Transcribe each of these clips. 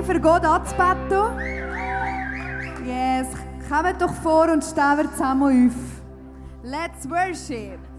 ready, für Gott anzubeten? Yes, kommt doch vor und stehen wir zusammen auf. Let's worship!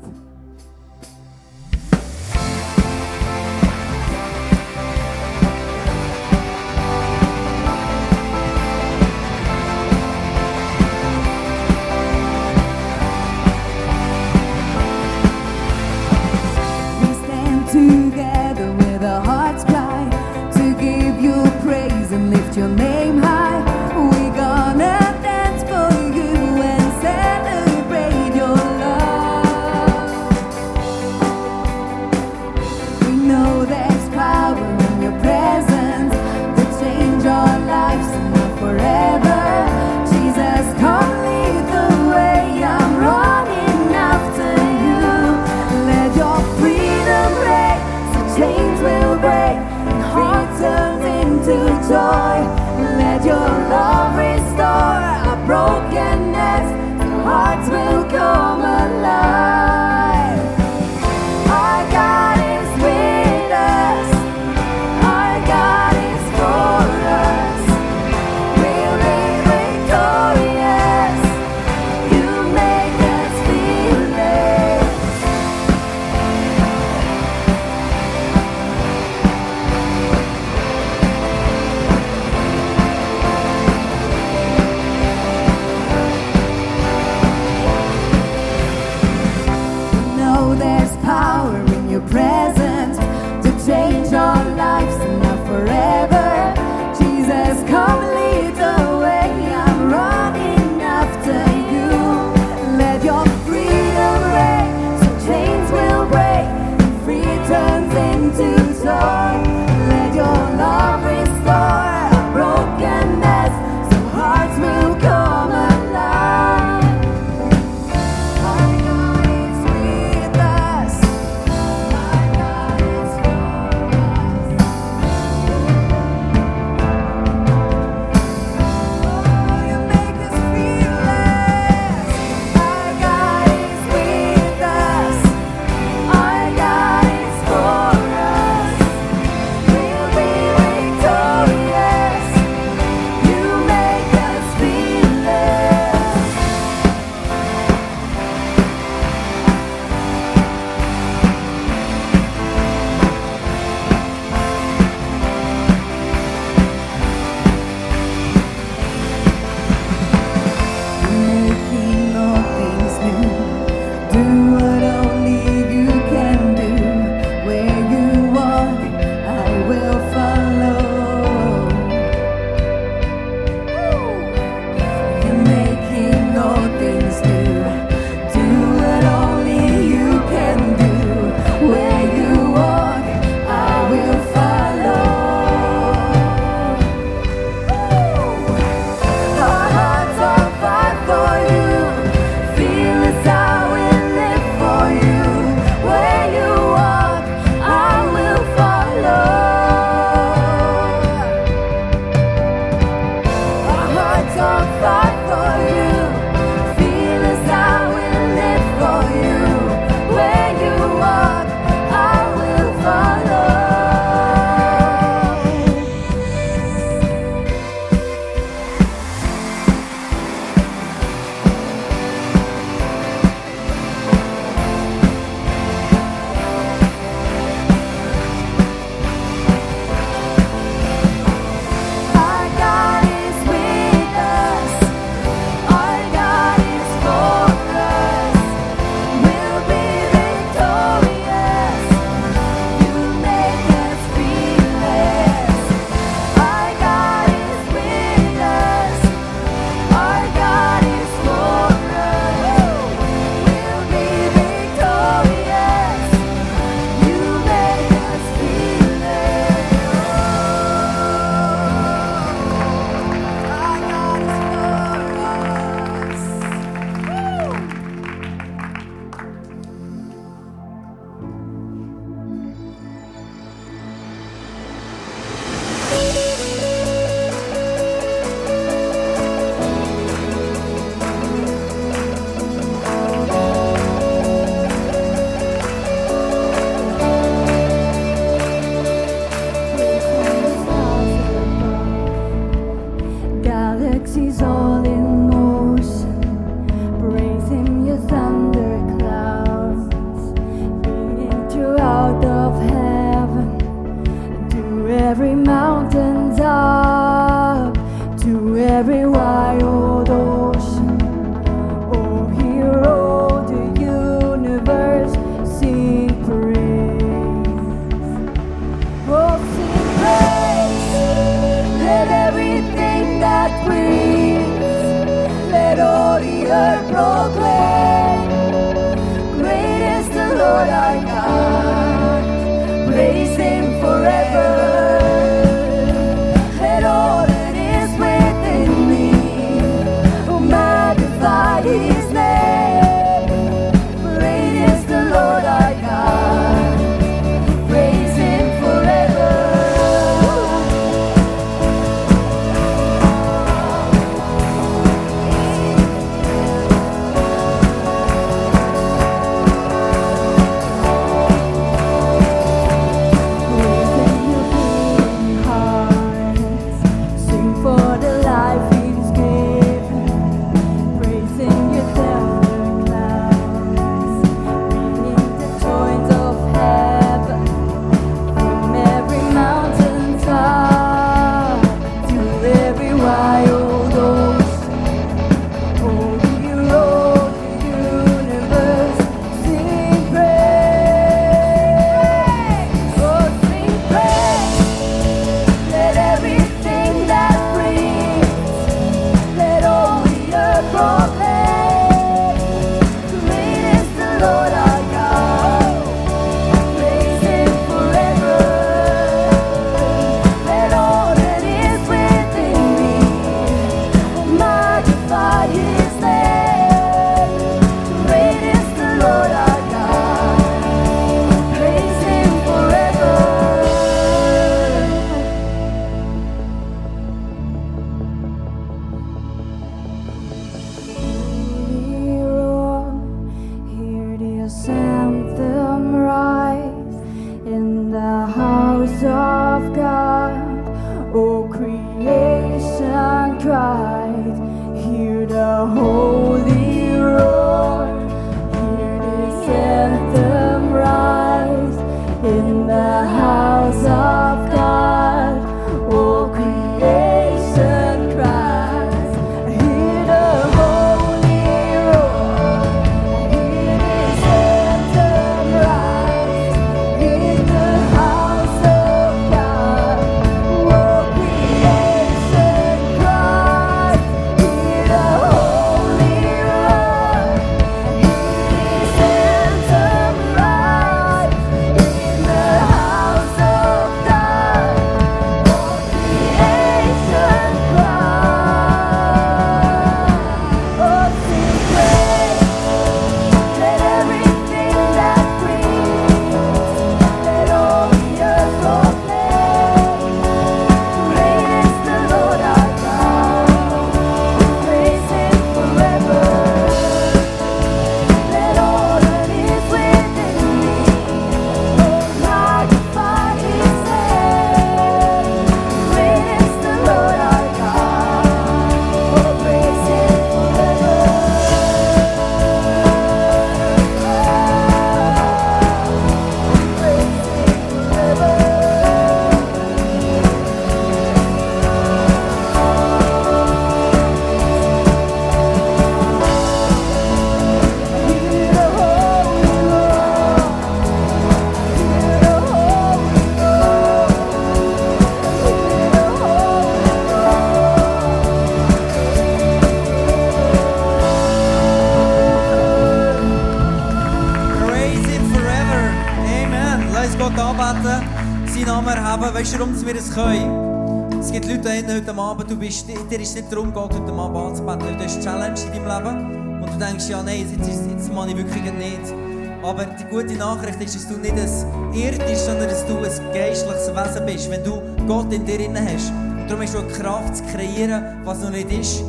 Namen erheben. Weißt du, warum wir das können? Es gibt Leute hinten heute Abend, du bist, dir ist nicht darum, Gott heute Abend anzubeten. Du hast eine Challenge in deinem Leben und du denkst, ja, nein, jetzt, jetzt, jetzt mache ich wirklich nicht. Aber die gute Nachricht ist, dass du nicht ein irdisch, sondern dass du ein geistliches Wesen bist, wenn du Gott in dir drin hast. Und darum hast du die Kraft zu kreieren, was noch nicht ist.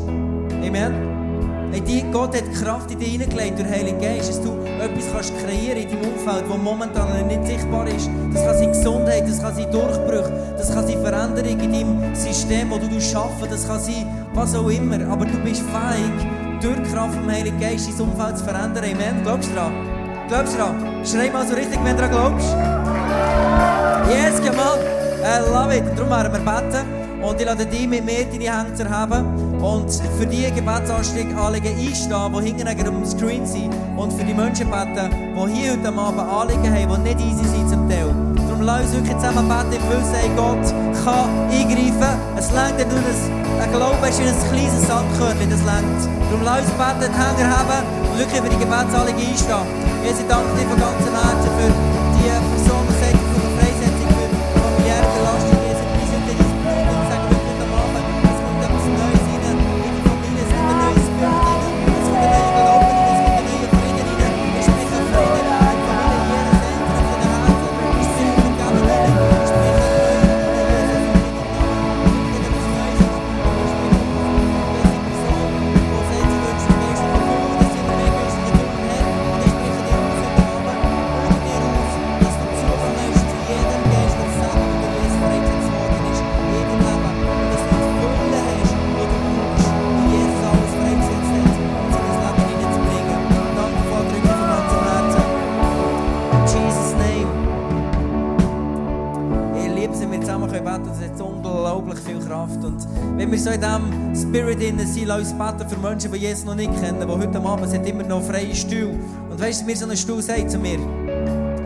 Amen. Hey, die, Gott hat Kraft in dich hineingelegt durch den Heiligen Geist, dass du etwas kannst kreieren in deinem Umfeld, das momentan nicht sichtbar ist. Das kann sein Gesundheit, das kann sein Durchbruch, das kann sein Veränderung in deinem System, das du schaffen das kann sein was auch immer. Aber du bist fähig, durch Kraft vom Heiligen Geist dein Umfeld zu verändern. Amen. Glaubst du daran? Glaubst du daran? Schrei mal so richtig, wenn du daran glaubst. Yes, come. I love it. Darum werden wir beten. Und ich lade dich mit mir deine Hände zu erheben und für die Gebetsanliegen einstehen, die hinten dem Screen sind und für die Menschen beten, die hier heute Abend Anliegen haben, die nicht easy sind zum Teil. Darum lass uns wirklich zusammen beten im Wissen, hey, Gott kann eingreifen. Es längt, wenn du das, ein Glaube hast wie ein kleines Sandkörnchen, das längt. Darum lass uns beten, die Hände haben und wirklich für die Gebetsanliegen einstehen. Jesus, ich danke dir von ganzem Herzen für die Person, Sind, lass uns beten für Menschen, die Jesus noch nicht kennen, die heute Abend sind immer noch freie Stuhl. Und weißt du, mir so ein Stuhl sagt zu mir,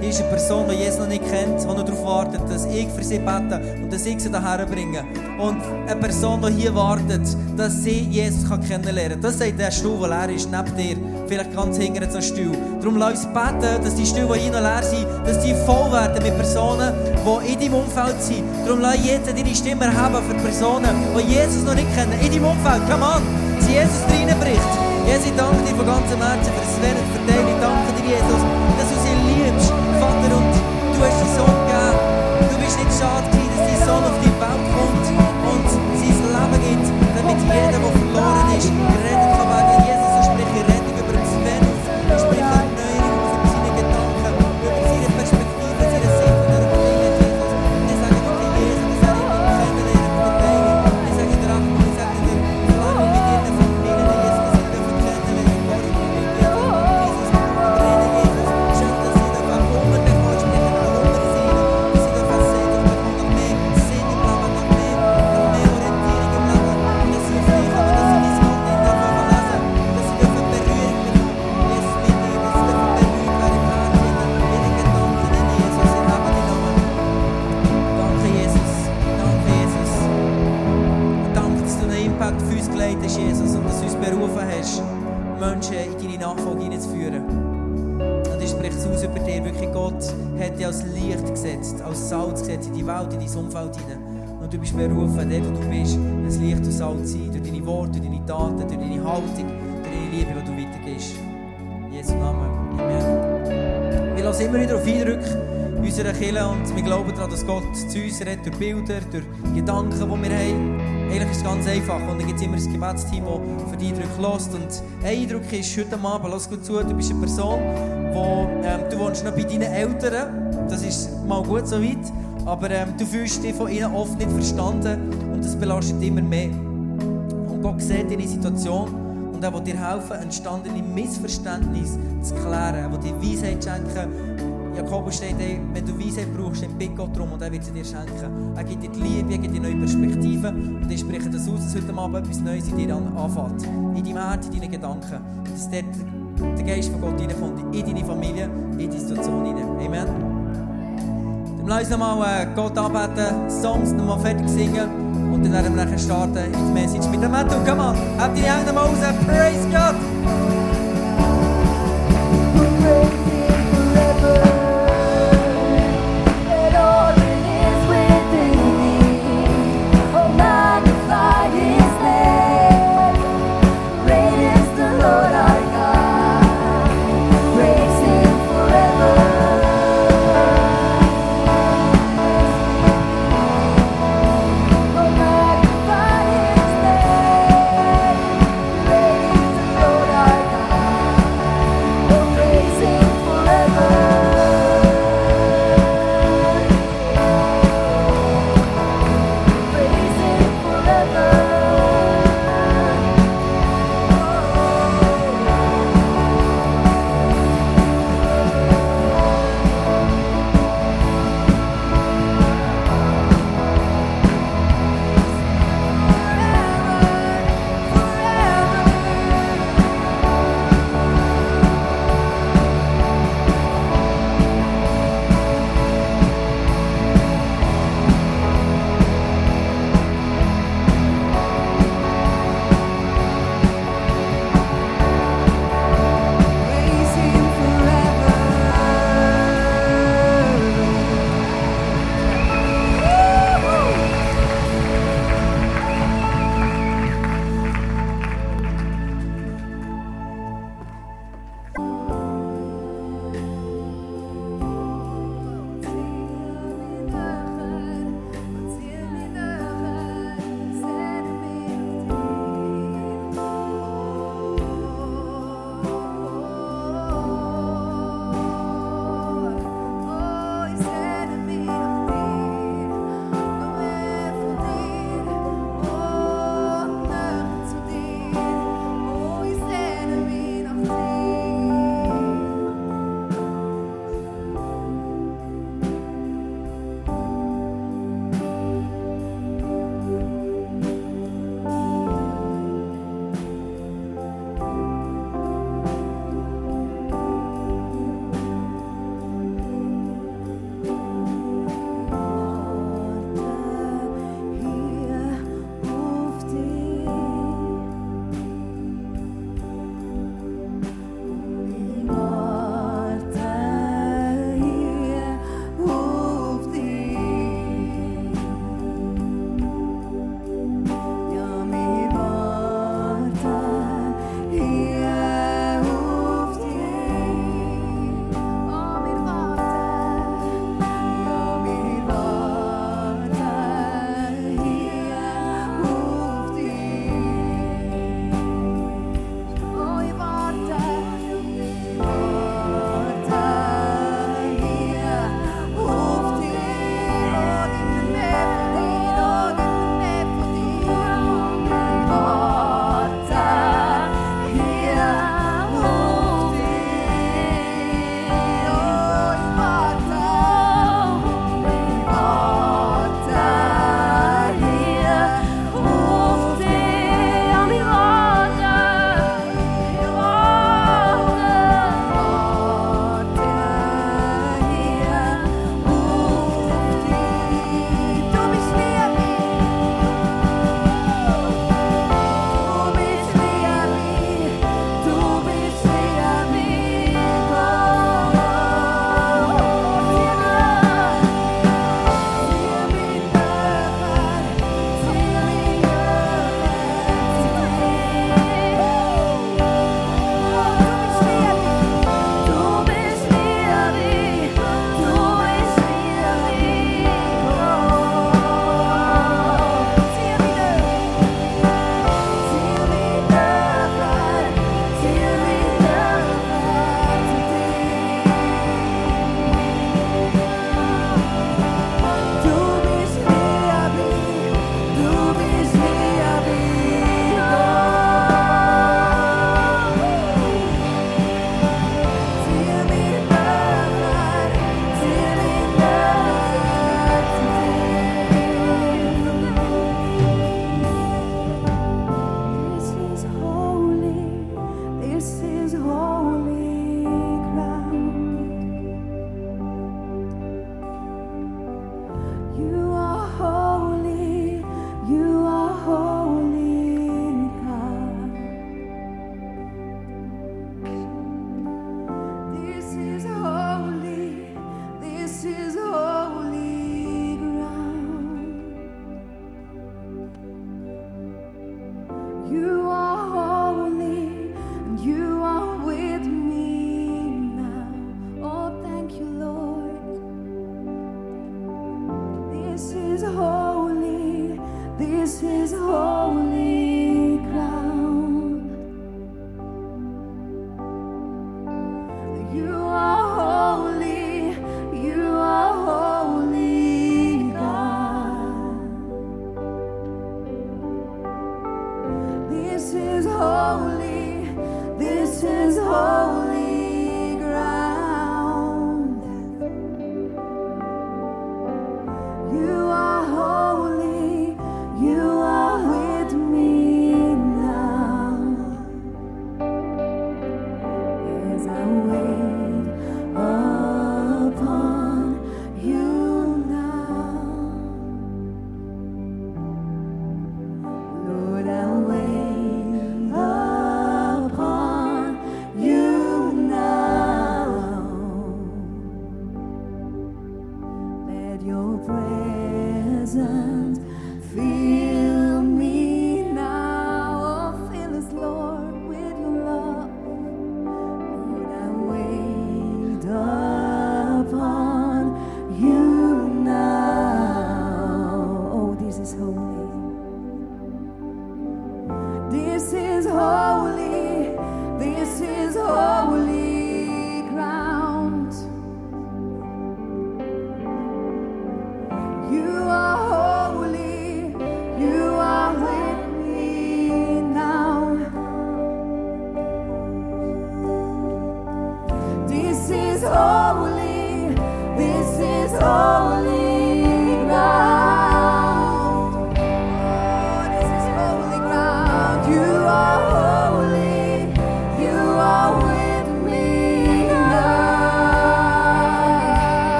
hier ist eine Person, die Jesus noch nicht kennt, die noch darauf wartet, dass ich für sie bete und dass ich sie daher bringe. Und eine Person, die hier wartet, dass sie Jesus kennenlernen kann. Das sagt der Stuhl, der leer ist, neben dir. Vielleicht ganz hinten ein Stuhl. Darum lass uns beten, dass die Stühle, die hier noch leer sind, dass die voll werden mit Personen, die in deinem Umfeld sind. Darum lass jetzt deine Stimme erheben für Personen, die Jesus noch nicht kennen. In deinem Umfeld, come on, dass Jesus reinbricht. Jesus, ich danke dir von ganzem Herzen für das Werden verteilen. Ich danke dir, Jesus, Kirche und wir glauben daran, dass Gott zu uns redet, durch Bilder, durch Gedanken, die wir haben. Eigentlich ist es ganz einfach und dann gibt es immer ein Gebetsteam, das für die Eindrücke lässt. Und ein Eindruck ist heute Abend, lass gut zu, du bist eine Person, wo, ähm, du wohnst noch bei deinen Eltern, das ist mal gut so weit, aber ähm, du fühlst dich von ihnen oft nicht verstanden und das belastet immer mehr. Und Gott sieht deine Situation und er will dir helfen, entstandene Missverständnisse zu klären. Er will dir Weisheit schenken. Jakobus steht, ey, wenn du Weisheit brauchst, dann bitte Gott darum und er wird sie dir schenken. Er gibt dir die Liebe, er gibt dir neue Perspektiven und ich spreche das aus, dass heute Abend etwas Neues in dir an- anfängt. In deinem Herz, in deinen Gedanken. Dass dort der Geist von Gott reinkommt, in deine Familie, in die Situation hinein. Amen. Dann lass uns nochmal äh, Gott anbeten, Songs nochmal fertig singen und dann werden wir nachher starten in die Message mit dem Matthew. Come on, habt die Hände mal raus, praise God!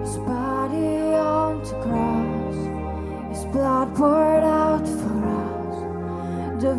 his body on the cross, his blood poured out for us. The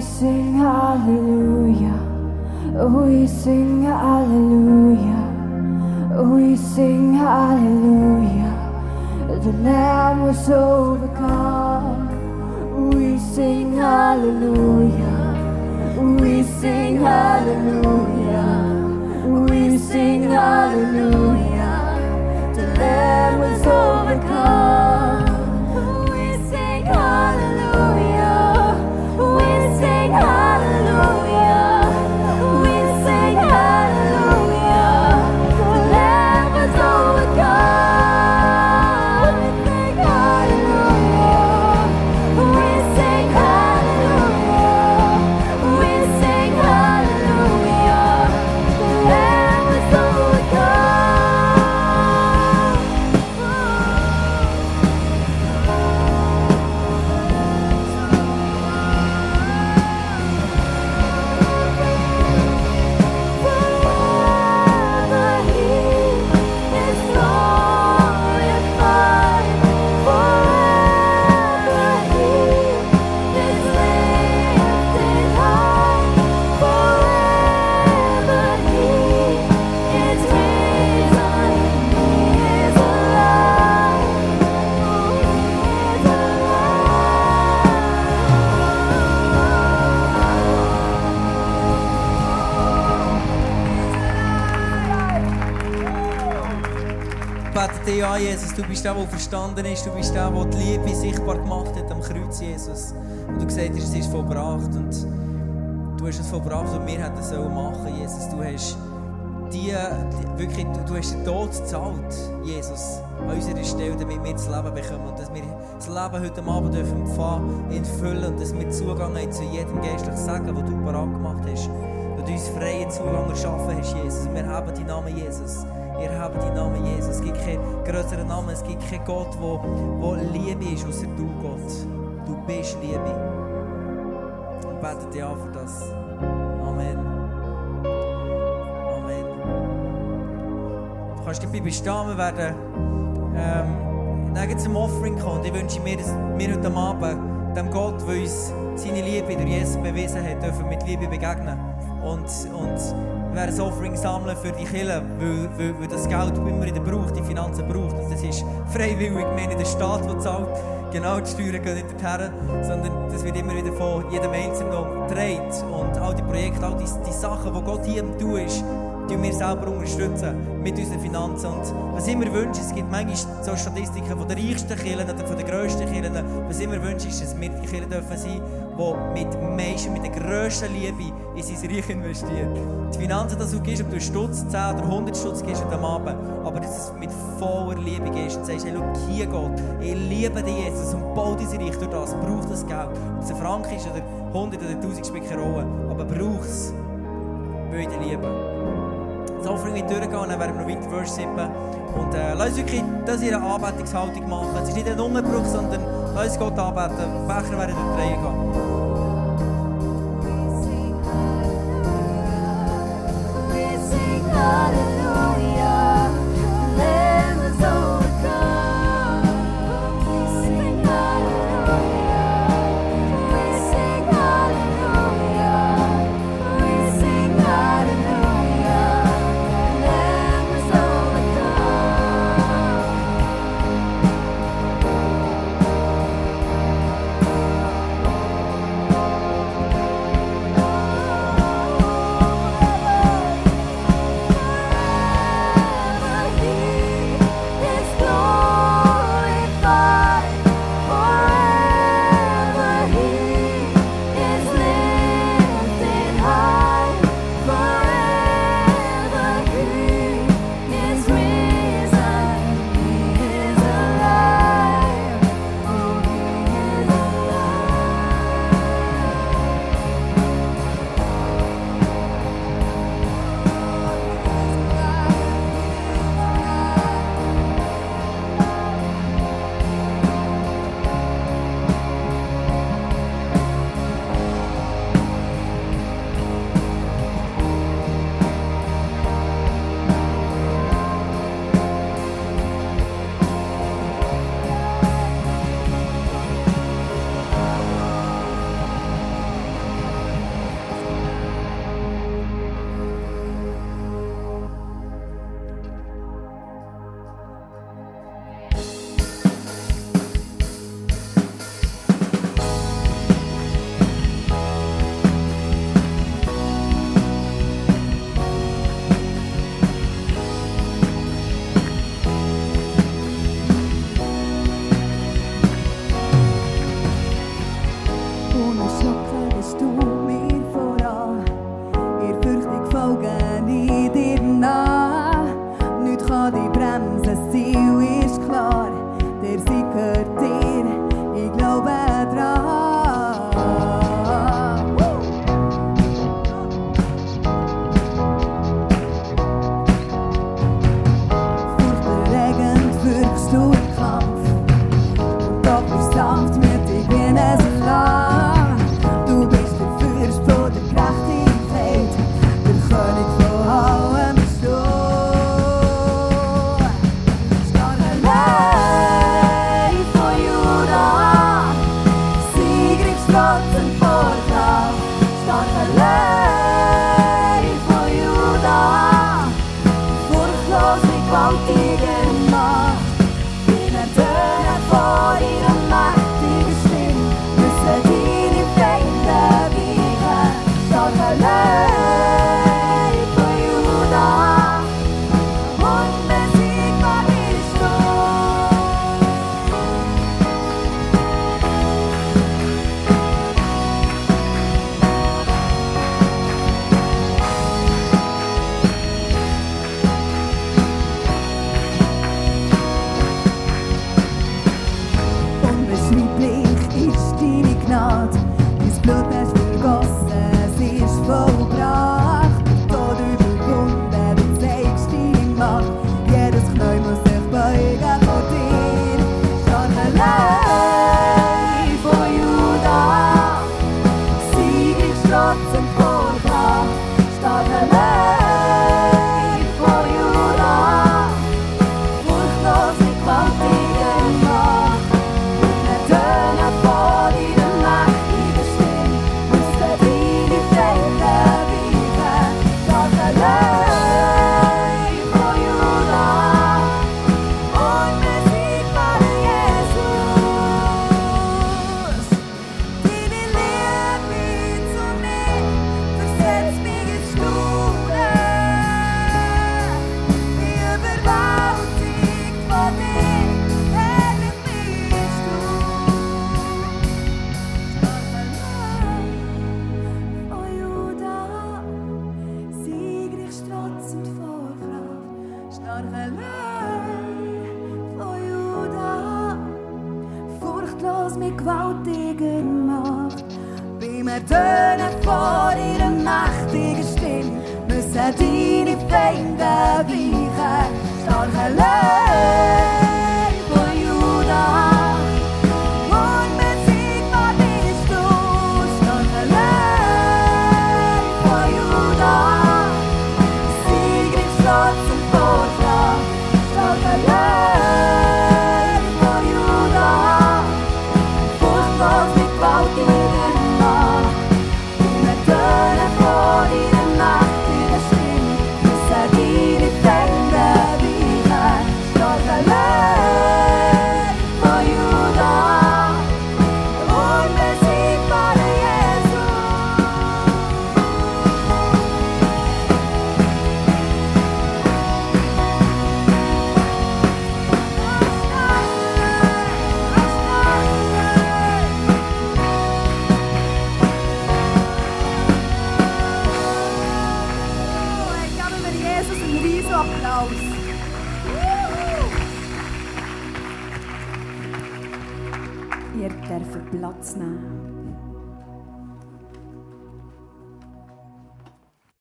We sing hallelujah. We sing hallelujah. We sing hallelujah. The Lamb was overcome. We sing hallelujah. We sing hallelujah. We sing hallelujah. Du bist der, der verstanden ist. Du bist der, der die Liebe sichtbar gemacht hat am Kreuz, Jesus. Und du gesagt hast, es ist vollbracht. Und du hast es vollbracht, was wir hätten sollen machen, Jesus. Du hast die, die, wirklich, du, hast den Tod gezahlt, Jesus, an unserer Stelle, damit wir das Leben bekommen. Und dass wir das Leben heute Abend dürfen empfangen, entfüllen und dass wir Zugang haben zu jedem geistlichen Segen, den du parat gemacht hast. Und uns freien Zugang erschaffen hast, Jesus. Und wir haben deinen Namen, Jesus. Wir haben deinen Namen, Jesus. Es gibt keinen größeren Namen, es gibt keinen Gott, wo, wo Liebe ist, außer du, Gott. Du bist Liebe. Und bete dich an für das. Amen. Amen. Du kannst gleich bleiben stehen, wir werden ähm, zum Offering kommen. Ich wünsche mir, dass wir heute Abend dem Gott, der uns seine Liebe durch Jesus bewiesen hat, dürfen mit Liebe begegnen. Und, und wir ein Offering sammeln für die Kirche, weil, weil, weil das Geld immer wieder braucht, die Finanzen braucht. Und das ist freiwillig, haben nicht der Staat, der zahlt. Genau, die Steuern gehen nicht dorthin, sondern das wird immer wieder von jedem Einzelnen gedreht. Und all die Projekte, all die, die Sachen, die Gott hier am Tun ist, die wir selber unterstützen mit unseren Finanzen. Und was ich mir wünsche, es gibt manchmal so Statistiken von den reichsten Kirchen oder von den grössten Kirchen. Was ich mir wünsche, ist, dass wir die Kirchen dürfen sein, die mit meisten, mit der grössten Liebe in sein Reich investieren. Die Finanzen, die du gibst, ob du einen Stutz, 10 oder 100 Stutz gibst am Abend, aber dass es mit voller Liebe gibst und sagst, hey, schau, hier Gott, ich liebe dich Jesus und baue dein Reich durch das, brauch das Geld. Ob es ein Franken ist oder 100 oder 1000 spielt keine Rolle, aber brauch es, weil ich dich. Das Offering durchgehen und dann werden wir noch weiter worshipen. Und äh, lass uns wirklich das in Anbetungshaltung machen. Es ist nicht ein Unterbruch, sondern lass uns Gott anbeten. Becher werden durch die Reihe gehen. We sing hallelujah. ik wou tegen macht. Bij mij tönen vor ihrer mächtigen Stimme, müssen deine Feinde weichen, stark allein.